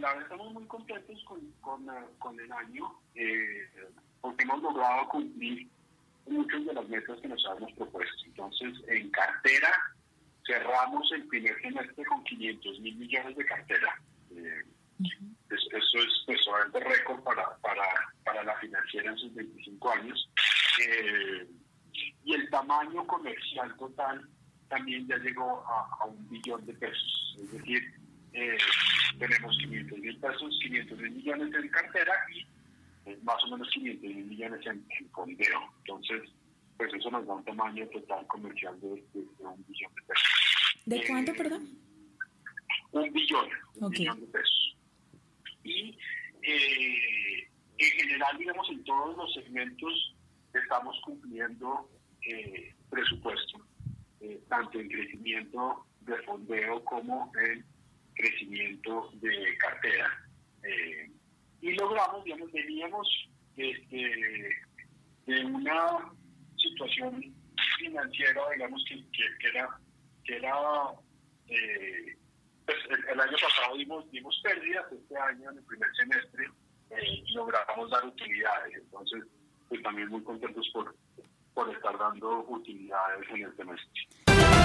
verdad estamos muy contentos con, con, eh, con el año eh, porque hemos logrado cumplir muchas de las metas que nos habíamos propuesto. Entonces, en cartera cerramos el primer semestre con 500 mil millones de cartera. Eh, eso es pues, récord para, para, para la financiera en sus 25 años. Eh, y el tamaño comercial total también ya llegó a, un billón de pesos. Es decir, eh, tenemos 500 mil pesos, 500 mil millones en cartera y eh, más o menos 500 mil millones en, en fondeo. Entonces, pues eso nos da un tamaño total comercial de, un billón de pesos. ¿De cuánto, perdón? Un billón, un billón de pesos. Y eh, en general, digamos, en todos los segmentos estamos cumpliendo eh, presupuesto, eh, tanto en crecimiento de fondeo como en crecimiento de cartera. Eh, y logramos, digamos, veníamos este, de una situación financiera, digamos, que, que, era, que era eh, pues el, año pasado dimos, dimos pérdidas, este año en el primer semestre eh, logramos dar utilidades, entonces pues también muy contentos por, por estar dando utilidades en el semestre.